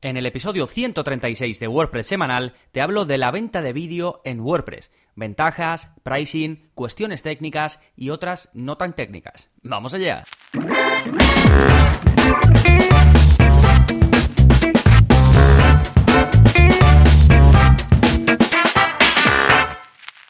En el episodio 136 de WordPress semanal te hablo de la venta de vídeo en WordPress, ventajas, pricing, cuestiones técnicas y otras no tan técnicas. ¡Vamos allá!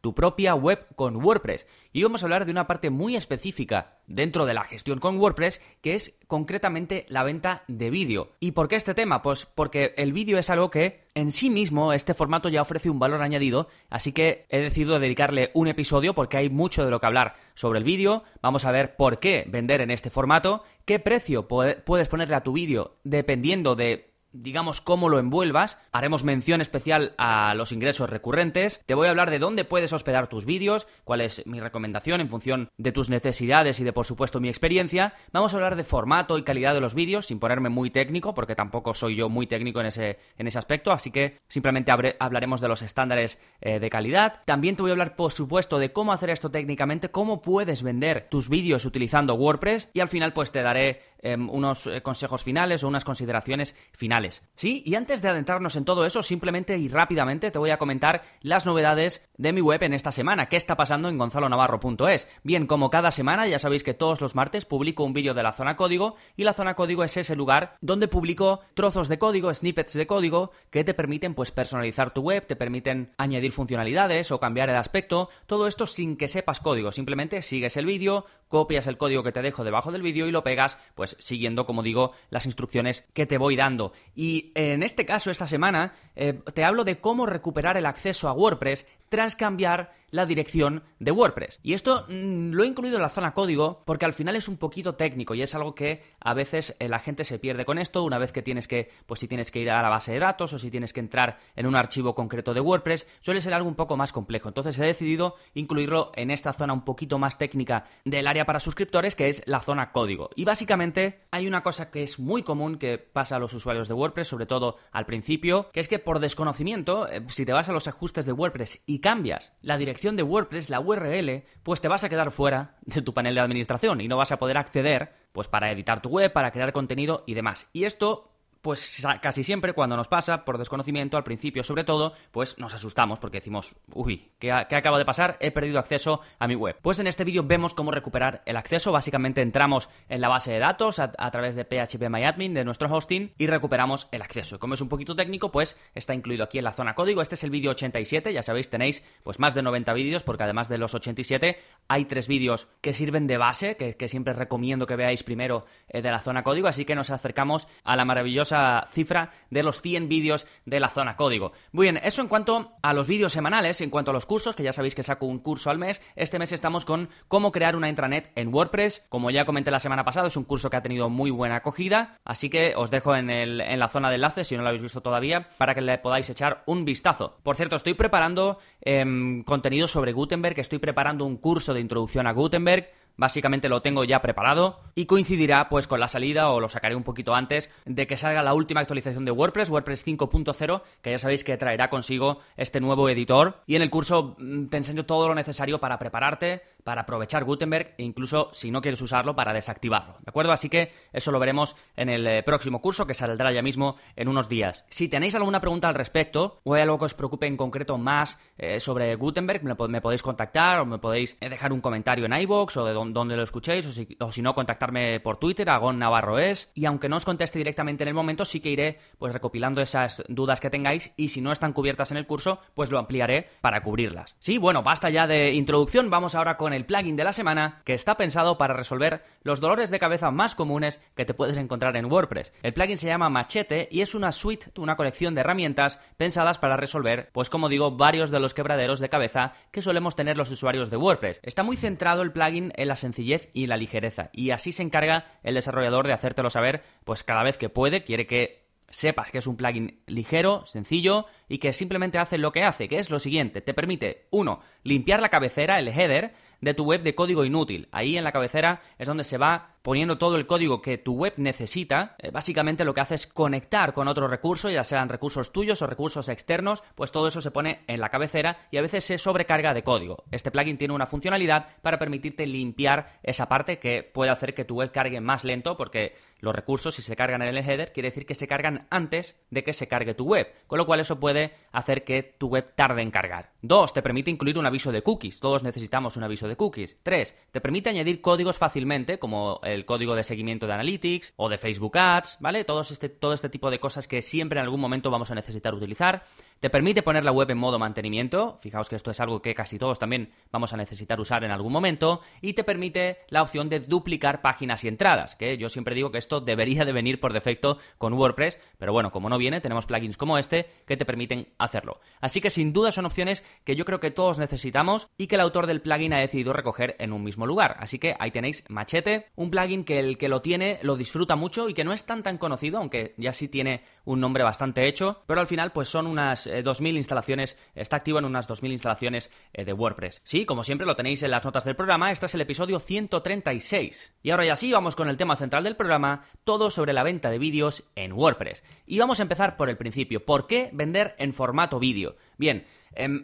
tu propia web con WordPress. Y vamos a hablar de una parte muy específica dentro de la gestión con WordPress, que es concretamente la venta de vídeo. ¿Y por qué este tema? Pues porque el vídeo es algo que en sí mismo este formato ya ofrece un valor añadido, así que he decidido dedicarle un episodio porque hay mucho de lo que hablar sobre el vídeo. Vamos a ver por qué vender en este formato, qué precio puedes ponerle a tu vídeo dependiendo de digamos, cómo lo envuelvas. Haremos mención especial a los ingresos recurrentes. Te voy a hablar de dónde puedes hospedar tus vídeos, cuál es mi recomendación en función de tus necesidades y de, por supuesto, mi experiencia. Vamos a hablar de formato y calidad de los vídeos, sin ponerme muy técnico, porque tampoco soy yo muy técnico en ese, en ese aspecto, así que simplemente hablaremos de los estándares eh, de calidad. También te voy a hablar, por supuesto, de cómo hacer esto técnicamente, cómo puedes vender tus vídeos utilizando WordPress y al final pues te daré em, unos eh, consejos finales o unas consideraciones finales ¿Sí? Y antes de adentrarnos en todo eso, simplemente y rápidamente te voy a comentar las novedades de mi web en esta semana. ¿Qué está pasando en gonzalonavarro.es? Bien, como cada semana, ya sabéis que todos los martes publico un vídeo de la zona código y la zona código es ese lugar donde publico trozos de código, snippets de código que te permiten pues personalizar tu web, te permiten añadir funcionalidades o cambiar el aspecto, todo esto sin que sepas código, simplemente sigues el vídeo, copias el código que te dejo debajo del vídeo y lo pegas pues siguiendo como digo las instrucciones que te voy dando. Y en este caso, esta semana, eh, te hablo de cómo recuperar el acceso a WordPress tras cambiar la dirección de WordPress. Y esto mm, lo he incluido en la zona código porque al final es un poquito técnico y es algo que a veces eh, la gente se pierde con esto una vez que tienes que, pues si tienes que ir a la base de datos o si tienes que entrar en un archivo concreto de WordPress, suele ser algo un poco más complejo. Entonces he decidido incluirlo en esta zona un poquito más técnica del área para suscriptores que es la zona código. Y básicamente hay una cosa que es muy común que pasa a los usuarios de WordPress, sobre todo al principio, que es que por desconocimiento, eh, si te vas a los ajustes de WordPress y cambias la dirección de WordPress, la URL, pues te vas a quedar fuera de tu panel de administración y no vas a poder acceder pues para editar tu web, para crear contenido y demás. Y esto pues casi siempre cuando nos pasa, por desconocimiento, al principio sobre todo, pues nos asustamos porque decimos, uy, ¿qué, acaba de pasar? He perdido acceso a mi web. Pues en este vídeo vemos cómo recuperar el acceso. Básicamente entramos en la base de datos a, través de phpMyAdmin de nuestro hosting y recuperamos el acceso. Como es un poquito técnico, pues está incluido aquí en la zona código. Este es el vídeo 87, ya sabéis, tenéis pues más de 90 vídeos porque además de los 87 hay tres vídeos que sirven de base, que, siempre recomiendo que veáis primero eh, de la zona código, así que nos acercamos a la maravillosa cifra de los 100 vídeos de la zona código. Muy bien, eso en cuanto a los vídeos semanales, en cuanto a los cursos, que ya sabéis que saco un curso al mes, este mes estamos con cómo crear una intranet en WordPress. Como ya comenté la semana pasada, es un curso que ha tenido muy buena acogida, así que os dejo en, la zona de enlaces, si no lo habéis visto todavía, para que le podáis echar un vistazo. Por cierto, estoy preparando em, contenido sobre Gutenberg, estoy preparando un curso de introducción a Gutenberg, Básicamente lo tengo ya preparado y coincidirá pues con la salida o lo sacaré un poquito antes de que salga la última actualización de WordPress, WordPress 5.0, que ya sabéis que traerá consigo este nuevo editor. Y en el curso mm, te enseño todo lo necesario para prepararte, para aprovechar Gutenberg e incluso si no quieres usarlo para desactivarlo, ¿de acuerdo? Así que eso lo veremos en el eh, próximo curso que saldrá ya mismo en unos días. Si tenéis alguna pregunta al respecto o hay algo que os preocupe en concreto más eh, sobre Gutenberg, me, podéis contactar o me podéis eh, dejar un comentario en iBox o de donde donde lo escuchéis, o si, no, contactarme por Twitter, Agón Navarro es, y aunque no os conteste directamente en el momento, sí que iré pues recopilando esas dudas que tengáis, y si no están cubiertas en el curso, pues lo ampliaré para cubrirlas. Sí, bueno, basta ya de introducción, vamos ahora con el plugin de la semana, que está pensado para resolver los dolores de cabeza más comunes que te puedes encontrar en WordPress. El plugin se llama Machete y es una suite, una colección de herramientas pensadas para resolver, pues como digo, varios de los quebraderos de cabeza que solemos tener los usuarios de WordPress. Está muy centrado el plugin en la sencillez y la ligereza. Y así se encarga el desarrollador de hacértelo saber, pues cada vez que puede, quiere que sepas que es un plugin ligero, sencillo y que simplemente hace lo que hace, que es lo siguiente, te permite, uno, limpiar la cabecera, el header, de tu web de código inútil. Ahí en la cabecera es donde se va poniendo todo el código que tu web necesita. Eh, básicamente lo que hace es conectar con otro recurso, ya sean recursos tuyos o recursos externos, pues todo eso se pone en la cabecera y a veces se sobrecarga de código. Este plugin tiene una funcionalidad para permitirte limpiar esa parte que puede hacer que tu web cargue más lento porque los recursos, si se cargan en el header, quiere decir que se cargan antes de que se cargue tu web, con lo cual eso puede hacer que tu web tarde en cargar. Dos, te permite incluir un aviso de cookies. Todos necesitamos un aviso de cookies. Tres, te permite añadir códigos fácilmente, como el código de seguimiento de Analytics o de Facebook Ads, ¿vale? este, todo este tipo de cosas que siempre en algún momento vamos a necesitar utilizar. Te permite poner la web en modo mantenimiento, fijaos que esto es algo que casi todos también vamos a necesitar usar en algún momento, y te permite la opción de duplicar páginas y entradas, que yo siempre digo que esto debería de venir por defecto con WordPress, pero bueno, como no viene, tenemos plugins como este que te permiten hacerlo. Así que sin duda son opciones que yo creo que todos necesitamos y que el autor del plugin ha decidido recoger en un mismo lugar. Así que ahí tenéis Machete, un plugin que el que lo tiene lo disfruta mucho y que no es tan tan conocido, aunque ya sí tiene un nombre bastante hecho, pero al final pues son unas 2.000 eh, instalaciones, está activo en unas 2.000 instalaciones eh, de WordPress. Sí, como siempre lo tenéis en las notas del programa, este es el episodio 136. Y ahora ya sí, vamos con el tema central del programa, todo sobre la venta de vídeos en WordPress. Y vamos a empezar por el principio, ¿por qué vender en formato vídeo? Bien,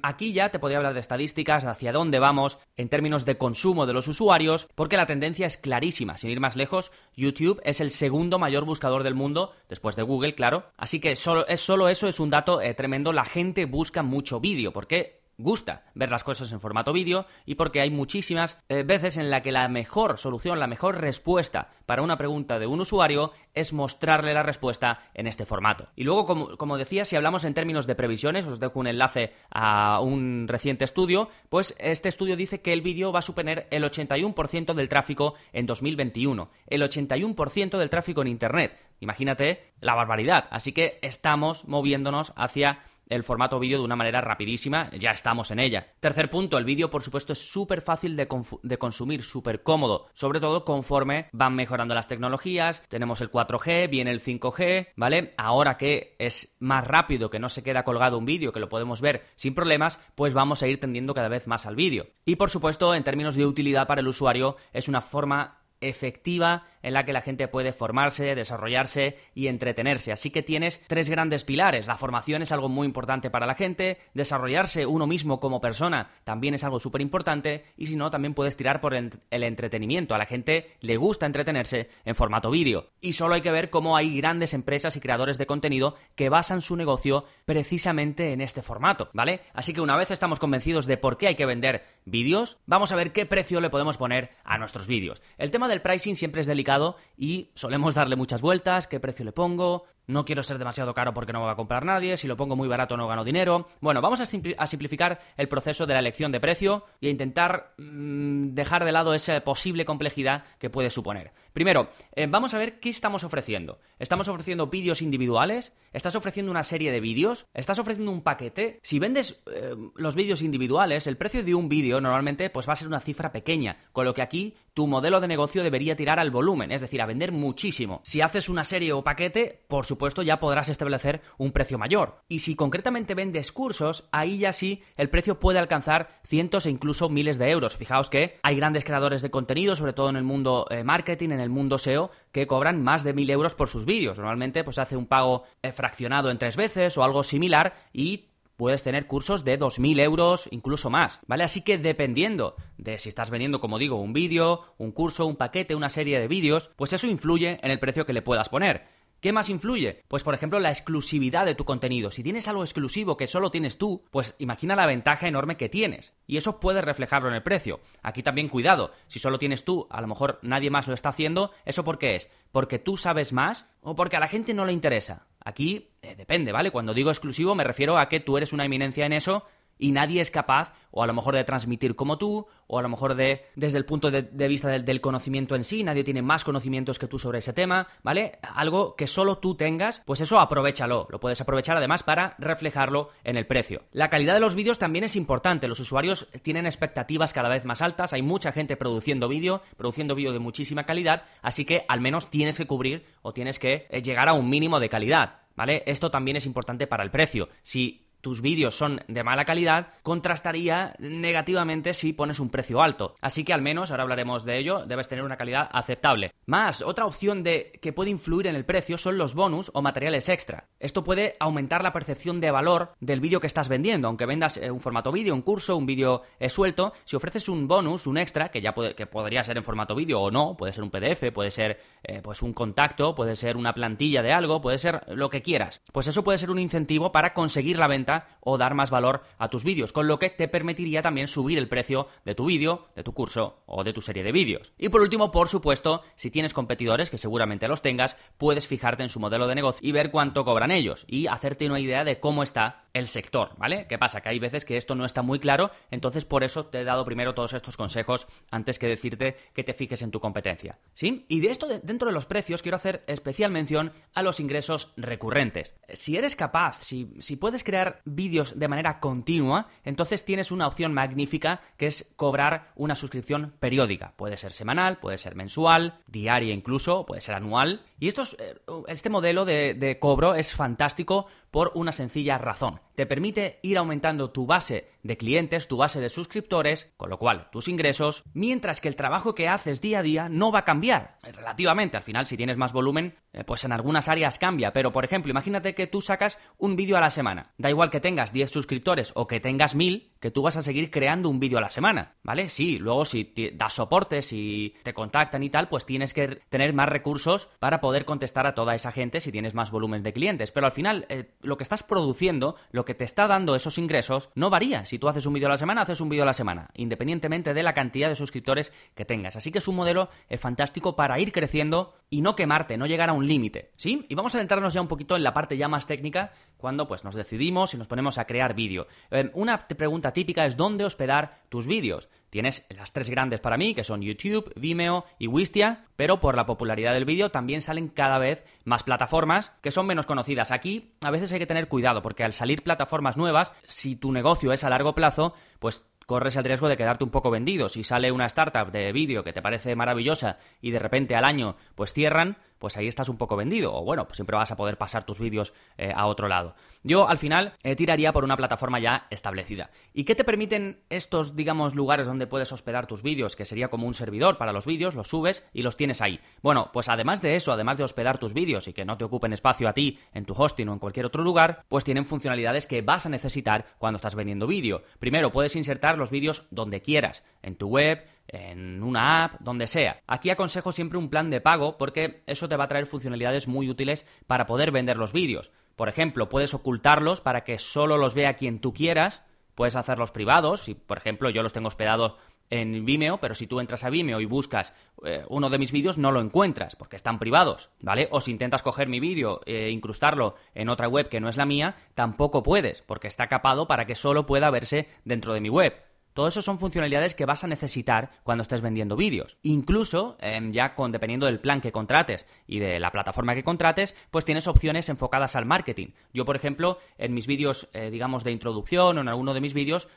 Aquí ya te podría hablar de estadísticas, de hacia dónde vamos en términos de consumo de los usuarios, porque la tendencia es clarísima. Sin ir más lejos, YouTube es el segundo mayor buscador del mundo, después de Google, claro. Así que solo, es, solo eso es un dato eh, tremendo. La gente busca mucho vídeo, porque gusta ver las cosas en formato vídeo y porque hay muchísimas eh, veces en la que la mejor solución, la mejor respuesta para una pregunta de un usuario es mostrarle la respuesta en este formato. Y luego, como, como, decía, si hablamos en términos de previsiones, os dejo un enlace a un reciente estudio, pues este estudio dice que el vídeo va a suponer el 81% del tráfico en 2021. El 81% del tráfico en Internet. Imagínate la barbaridad. Así que estamos moviéndonos hacia el formato vídeo de una manera rapidísima, ya estamos en ella. Tercer punto, el vídeo por supuesto es súper fácil de, de, consumir, súper cómodo, sobre todo conforme van mejorando las tecnologías, tenemos el 4G, viene el 5G, ¿vale? Ahora que es más rápido, que no se queda colgado un vídeo, que lo podemos ver sin problemas, pues vamos a ir tendiendo cada vez más al vídeo. Y por supuesto, en términos de utilidad para el usuario, es una forma efectiva en la que la gente puede formarse, desarrollarse y entretenerse. Así que tienes tres grandes pilares. La formación es algo muy importante para la gente, desarrollarse uno mismo como persona también es algo súper importante y si no, también puedes tirar por el entretenimiento. A la gente le gusta entretenerse en formato vídeo. Y solo hay que ver cómo hay grandes empresas y creadores de contenido que basan su negocio precisamente en este formato, ¿vale? Así que una vez estamos convencidos de por qué hay que vender vídeos, vamos a ver qué precio le podemos poner a nuestros vídeos. El tema del pricing siempre es delicado y solemos darle muchas vueltas, qué precio le pongo, no quiero ser demasiado caro porque no me va a comprar nadie, si lo pongo muy barato no gano dinero. Bueno, vamos a, simplificar el proceso de la elección de precio y a intentar mm, dejar de lado esa posible complejidad que puede suponer. Primero, eh, vamos a ver qué estamos ofreciendo. ¿Estamos ofreciendo vídeos individuales? ¿Estás ofreciendo una serie de vídeos? ¿Estás ofreciendo un paquete? Si vendes eh, los vídeos individuales, el precio de un vídeo normalmente pues va a ser una cifra pequeña, con lo que aquí tu modelo de negocio debería tirar al volumen, es decir, a vender muchísimo. Si haces una serie o paquete, por supuesto ya podrás establecer un precio mayor. Y si concretamente vendes cursos, ahí ya sí el precio puede alcanzar cientos e incluso miles de euros. Fijaos que hay grandes creadores de contenido, sobre todo en el mundo eh, marketing, en el mundo SEO, que cobran más de mil euros por sus vídeos. Normalmente pues hace un pago eh, fraccionado en tres veces o algo similar y puedes tener cursos de 2.000 euros, incluso más, ¿vale? Así que dependiendo de si estás vendiendo, como digo, un vídeo, un curso, un paquete, una serie de vídeos, pues eso influye en el precio que le puedas poner. ¿Qué más influye? Pues por ejemplo la exclusividad de tu contenido. Si tienes algo exclusivo que solo tienes tú, pues imagina la ventaja enorme que tienes. Y eso puede reflejarlo en el precio. Aquí también cuidado, si solo tienes tú, a lo mejor nadie más lo está haciendo, ¿eso por qué es? ¿Porque tú sabes más o porque a la gente no le interesa? Aquí eh, depende, ¿vale? Cuando digo exclusivo me refiero a que tú eres una eminencia en eso y nadie es capaz, o a lo mejor de transmitir como tú, o a lo mejor de, desde el punto de, vista del, conocimiento en sí, nadie tiene más conocimientos que tú sobre ese tema, ¿vale? Algo que solo tú tengas, pues eso aprovechalo, lo puedes aprovechar además para reflejarlo en el precio. La calidad de los vídeos también es importante, los usuarios tienen expectativas cada vez más altas, hay mucha gente produciendo vídeo, produciendo vídeo de muchísima calidad, así que al menos tienes que cubrir o tienes que eh, llegar a un mínimo de calidad. ¿Vale? Esto también es importante para el precio. Si tus vídeos son de mala calidad, contrastaría negativamente si pones un precio alto. Así que al menos, ahora hablaremos de ello, debes tener una calidad aceptable. Más, otra opción de que puede influir en el precio son los bonus o materiales extra. Esto puede aumentar la percepción de valor del vídeo que estás vendiendo, aunque vendas eh, un formato vídeo, un curso, un vídeo eh, suelto, si ofreces un bonus, un extra, que ya puede, que podría ser en formato vídeo o no, puede ser un PDF, puede ser eh, pues un contacto, puede ser una plantilla de algo, puede ser lo que quieras. Pues eso puede ser un incentivo para conseguir la venta o dar más valor a tus vídeos, con lo que te permitiría también subir el precio de tu vídeo, de tu curso o de tu serie de vídeos. Y por último, por supuesto, si tienes competidores, que seguramente los tengas, puedes fijarte en su modelo de negocio y ver cuánto cobran ellos y hacerte una idea de cómo está el sector, ¿vale? ¿Qué pasa? Que hay veces que esto no está muy claro, entonces por eso te he dado primero todos estos consejos antes que decirte que te fijes en tu competencia, ¿sí? Y de esto, dentro de los precios, quiero hacer especial mención a los ingresos recurrentes. Si eres capaz, si, si puedes crear vídeos de manera continua, entonces tienes una opción magnífica que es cobrar una suscripción periódica. Puede ser semanal, puede ser mensual, diaria incluso, puede ser anual. Y esto eh, este modelo de, de cobro es fantástico por una sencilla razón. Te permite ir aumentando tu base de clientes, tu base de suscriptores, con lo cual tus ingresos, mientras que el trabajo que haces día a día no va a cambiar. Relativamente, al final, si tienes más volumen, eh, pues en algunas áreas cambia. Pero, por ejemplo, imagínate que tú sacas un vídeo a la semana. Da igual que tengas 10 suscriptores o que tengas 1000, que tú vas a seguir creando un vídeo a la semana, ¿vale? Sí, luego si das soporte, si te contactan y tal, pues tienes que tener más recursos para poder contestar a toda esa gente si tienes más volumen de clientes. Pero al final, eh, lo que estás produciendo, lo que te está dando esos ingresos, no varía. Tú haces un vídeo a la semana, haces un vídeo a la semana, independientemente de la cantidad de suscriptores que tengas. Así que es un modelo eh, fantástico para ir creciendo y no quemarte, no llegar a un límite, ¿sí? Y vamos a adentrarnos ya un poquito en la parte ya más técnica cuando pues nos decidimos y nos ponemos a crear vídeo. Eh, una pregunta típica es dónde hospedar tus vídeos. Tienes las tres grandes para mí, que son YouTube, Vimeo y Wistia, pero por la popularidad del vídeo también salen cada vez más plataformas que son menos conocidas. Aquí a veces hay que tener cuidado, porque al salir plataformas nuevas, si tu negocio es a largo plazo, pues corres el riesgo de quedarte un poco vendido. Si sale una startup de vídeo que te parece maravillosa y de repente al año pues cierran, pues ahí estás un poco vendido. O bueno, pues siempre vas a poder pasar tus vídeos eh, a otro lado. Yo al final eh, tiraría por una plataforma ya establecida. ¿Y qué te permiten estos, digamos, lugares donde puedes hospedar tus vídeos? Que sería como un servidor para los vídeos, los subes y los tienes ahí. Bueno, pues además de eso, además de hospedar tus vídeos y que no te ocupen espacio a ti en tu hosting o en cualquier otro lugar, pues tienen funcionalidades que vas a necesitar cuando estás vendiendo vídeo. Primero, puedes insertar los vídeos donde quieras, en tu web, en una app, donde sea. Aquí aconsejo siempre un plan de pago porque eso te va a traer funcionalidades muy útiles para poder vender los vídeos. Por ejemplo, puedes ocultarlos para que solo los vea quien tú quieras, puedes hacerlos privados, si por ejemplo yo los tengo hospedados en Vimeo, pero si tú entras a Vimeo y buscas eh, uno de mis vídeos, no lo encuentras, porque están privados, ¿vale? O si intentas coger mi vídeo e incrustarlo en otra web que no es la mía, tampoco puedes, porque está capado para que solo pueda verse dentro de mi web. Todo eso son funcionalidades que vas a necesitar cuando estés vendiendo vídeos. Incluso, em, ya con, dependiendo del plan que contrates y de la plataforma que contrates, pues tienes opciones enfocadas al marketing. Yo, por ejemplo, en mis vídeos, eh, digamos, de introducción o en alguno de mis vídeos,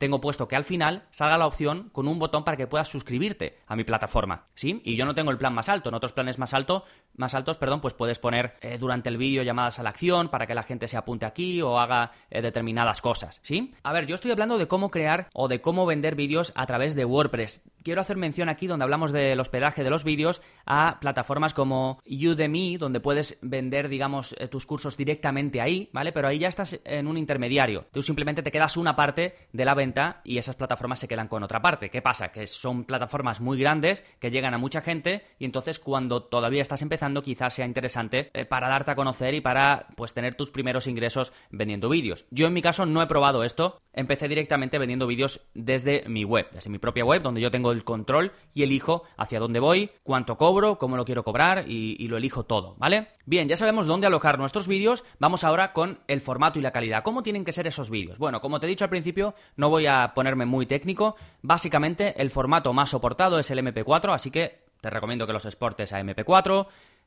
tengo puesto que al final salga la opción con un botón para que puedas suscribirte a mi plataforma, ¿sí? Y yo no tengo el plan más alto, en otros planes más alto, más altos, perdón, pues puedes poner eh, durante el vídeo llamadas a la acción para que la gente se apunte aquí o haga eh, determinadas cosas, ¿sí? A ver, yo estoy hablando de cómo crear o de cómo vender vídeos a través de WordPress. Quiero hacer mención aquí donde hablamos del hospedaje de los vídeos a plataformas como Udemy, donde puedes vender, digamos, eh, tus cursos directamente ahí, ¿vale? Pero ahí ya estás en un intermediario. Tú simplemente te quedas una parte de la venta y esas plataformas se quedan con otra parte. ¿Qué pasa? Que son plataformas muy grandes que llegan a mucha gente y entonces cuando todavía estás empezando quizás sea interesante eh, para darte a conocer y para pues tener tus primeros ingresos vendiendo vídeos. Yo en mi caso no he probado esto, empecé directamente vendiendo vídeos desde mi web, desde mi propia web donde yo tengo el control y elijo hacia dónde voy, cuánto cobro, cómo lo quiero cobrar y, y lo elijo todo, ¿vale? Bien, ya sabemos dónde alojar nuestros vídeos, vamos ahora con el formato y la calidad. ¿Cómo tienen que ser esos vídeos? Bueno, como te he dicho al principio, no voy a ponerme muy técnico. Básicamente, el formato más soportado es el MP4, así que te recomiendo que los exportes a MP4.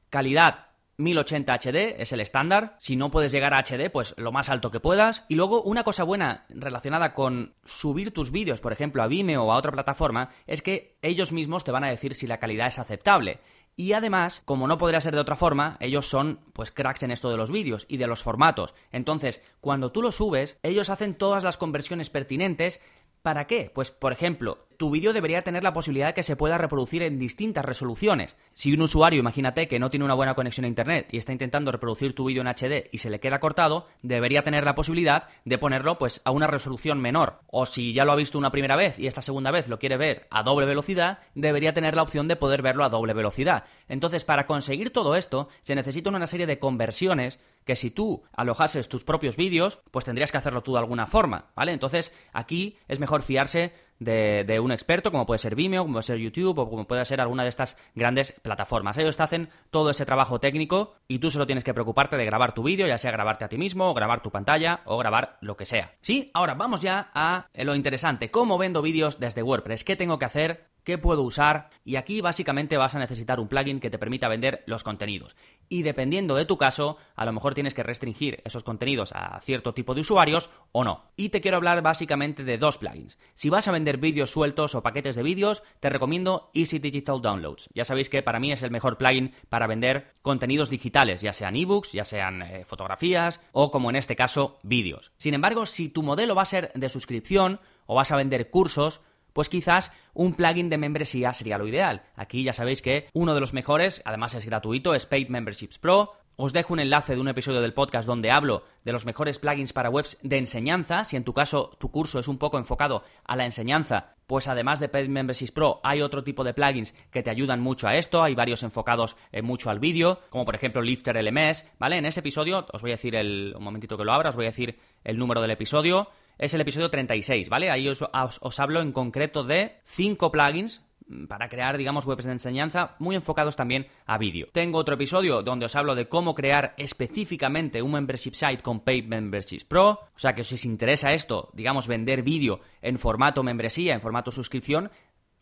Calidad 1080 HD es el estándar. Si no puedes llegar a HD, pues lo más alto que puedas. Y luego, una cosa buena relacionada con subir tus vídeos, por ejemplo, a Vimeo o a otra plataforma, es que ellos mismos te van a decir si la calidad es aceptable. Y además, como no podría ser de otra forma, ellos son pues cracks en esto de los vídeos y de los formatos. Entonces, cuando tú lo subes, ellos hacen todas las conversiones pertinentes ¿Para qué? Pues, por ejemplo, tu vídeo debería tener la posibilidad de que se pueda reproducir en distintas resoluciones. Si un usuario, imagínate, que no tiene una buena conexión a Internet y está intentando reproducir tu vídeo en HD y se le queda cortado, debería tener la posibilidad de ponerlo pues a una resolución menor. O si ya lo ha visto una primera vez y esta segunda vez lo quiere ver a doble velocidad, debería tener la opción de poder verlo a doble velocidad. Entonces, para conseguir todo esto, se necesita una serie de conversiones que si tú alojases tus propios vídeos, pues tendrías que hacerlo tú de alguna forma, ¿vale? Entonces, aquí es mejor fiarse de, un experto, como puede ser Vimeo, como puede ser YouTube o como puede ser alguna de estas grandes plataformas. Ellos te hacen todo ese trabajo técnico y tú solo tienes que preocuparte de grabar tu vídeo, ya sea grabarte a ti mismo, o grabar tu pantalla, o grabar lo que sea. Sí, ahora vamos ya a lo interesante, cómo vendo vídeos desde WordPress, qué tengo que hacer qué puedo usar y aquí básicamente vas a necesitar un plugin que te permita vender los contenidos. Y dependiendo de tu caso, a lo mejor tienes que restringir esos contenidos a cierto tipo de usuarios o no. Y te quiero hablar básicamente de dos plugins. Si vas a vender vídeos sueltos o paquetes de vídeos, te recomiendo Easy Digital Downloads. Ya sabéis que para mí es el mejor plugin para vender contenidos digitales, ya sean ebooks, ya sean eh, fotografías o como en este caso vídeos. Sin embargo, si tu modelo va a ser de suscripción o vas a vender cursos, pues quizás un plugin de membresía sería lo ideal. Aquí ya sabéis que uno de los mejores, además es gratuito, es Paid Memberships Pro. Os dejo un enlace de un episodio del podcast donde hablo de los mejores plugins para webs de enseñanza. Si en tu caso tu curso es un poco enfocado a la enseñanza, pues además de Paid Memberships Pro hay otro tipo de plugins que te ayudan mucho a esto. Hay varios enfocados eh, mucho al vídeo, como por ejemplo Lifter LMS, ¿vale? En ese episodio, os voy a decir el, un momentito que lo abra, os voy a decir el número del episodio es el episodio 36, ¿vale? Ahí os, hablo en concreto de 5 plugins para crear, digamos, webs de enseñanza muy enfocados también a vídeo. Tengo otro episodio donde os hablo de cómo crear específicamente un membership site con Paid Memberships Pro. O sea que si os interesa esto, digamos, vender vídeo en formato membresía, en formato suscripción,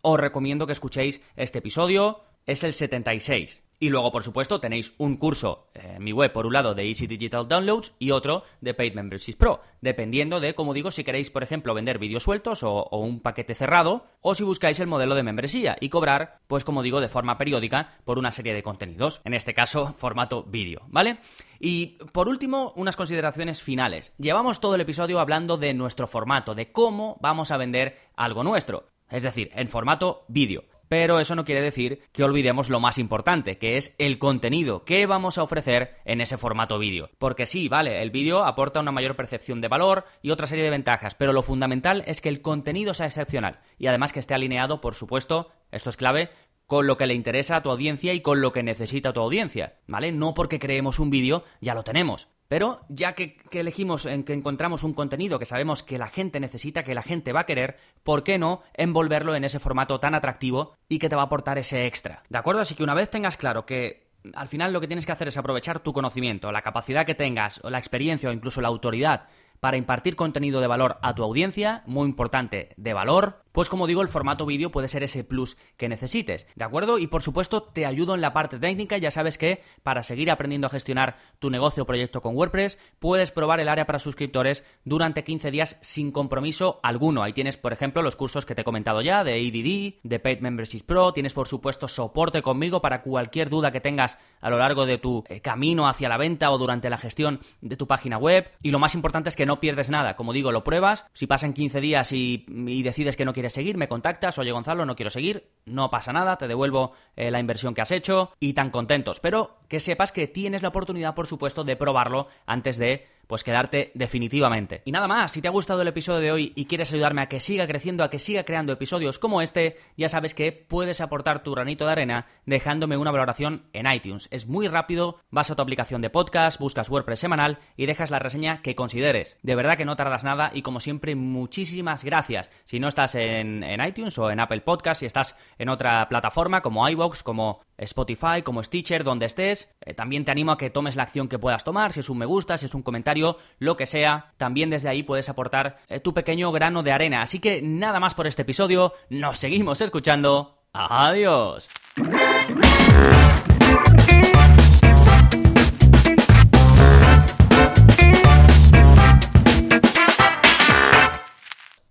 os recomiendo que escuchéis este episodio. Es el 76. Y luego, por supuesto, tenéis un curso en mi web, por un lado, de Easy Digital Downloads y otro de Paid Memberships Pro, dependiendo de, como digo, si queréis, por ejemplo, vender vídeos sueltos o, o, un paquete cerrado, o si buscáis el modelo de membresía y cobrar, pues como digo, de forma periódica por una serie de contenidos, en este caso, formato vídeo, ¿vale? Y por último, unas consideraciones finales. Llevamos todo el episodio hablando de nuestro formato, de cómo vamos a vender algo nuestro, es decir, en formato vídeo. Pero eso no quiere decir que olvidemos lo más importante, que es el contenido que vamos a ofrecer en ese formato vídeo. Porque sí, vale, el vídeo aporta una mayor percepción de valor y otra serie de ventajas, pero lo fundamental es que el contenido sea excepcional y además que esté alineado, por supuesto, esto es clave, con lo que le interesa a tu audiencia y con lo que necesita tu audiencia, ¿vale? No porque creemos un vídeo ya lo tenemos. Pero ya que, elegimos, en que encontramos un contenido que sabemos que la gente necesita, que la gente va a querer, ¿por qué no envolverlo en ese formato tan atractivo y que te va a aportar ese extra? ¿De acuerdo? Así que una vez tengas claro que al final lo que tienes que hacer es aprovechar tu conocimiento, la capacidad que tengas, o la experiencia o incluso la autoridad para impartir contenido de valor a tu audiencia, muy importante, de valor, pues como digo, el formato vídeo puede ser ese plus que necesites, ¿de acuerdo? Y por supuesto, te ayudo en la parte técnica, ya sabes que para seguir aprendiendo a gestionar tu negocio o proyecto con WordPress, puedes probar el área para suscriptores durante 15 días sin compromiso alguno. Ahí tienes, por ejemplo, los cursos que te he comentado ya, de EDD, de Paid Memberships Pro, tienes por supuesto soporte conmigo para cualquier duda que tengas a lo largo de tu eh, camino hacia la venta o durante la gestión de tu página web. Y lo más importante es que no pierdes nada, como digo, lo pruebas, si pasan 15 días y, y decides que no quieres quieres seguir, me contactas, oye Gonzalo, no quiero seguir, no pasa nada, te devuelvo eh, la inversión que has hecho y tan contentos. Pero que sepas que tienes la oportunidad, por supuesto, de probarlo antes de pues quedarte definitivamente. Y nada más, si te ha gustado el episodio de hoy y quieres ayudarme a que siga creciendo, a que siga creando episodios como este, ya sabes que puedes aportar tu granito de arena dejándome una valoración en iTunes. Es muy rápido, vas a tu aplicación de podcast, buscas WordPress semanal y dejas la reseña que consideres. De verdad que no tardas nada y como siempre, muchísimas gracias. Si no estás en, iTunes o en Apple Podcast, si estás en otra plataforma como iVoox, como Spotify, como Stitcher, donde estés, eh, también te animo a que tomes la acción que puedas tomar, si es un me gusta, si es un comentario, lo que sea, también desde ahí puedes aportar eh, tu pequeño grano de arena. Así que nada más por este episodio, nos seguimos escuchando. Adiós.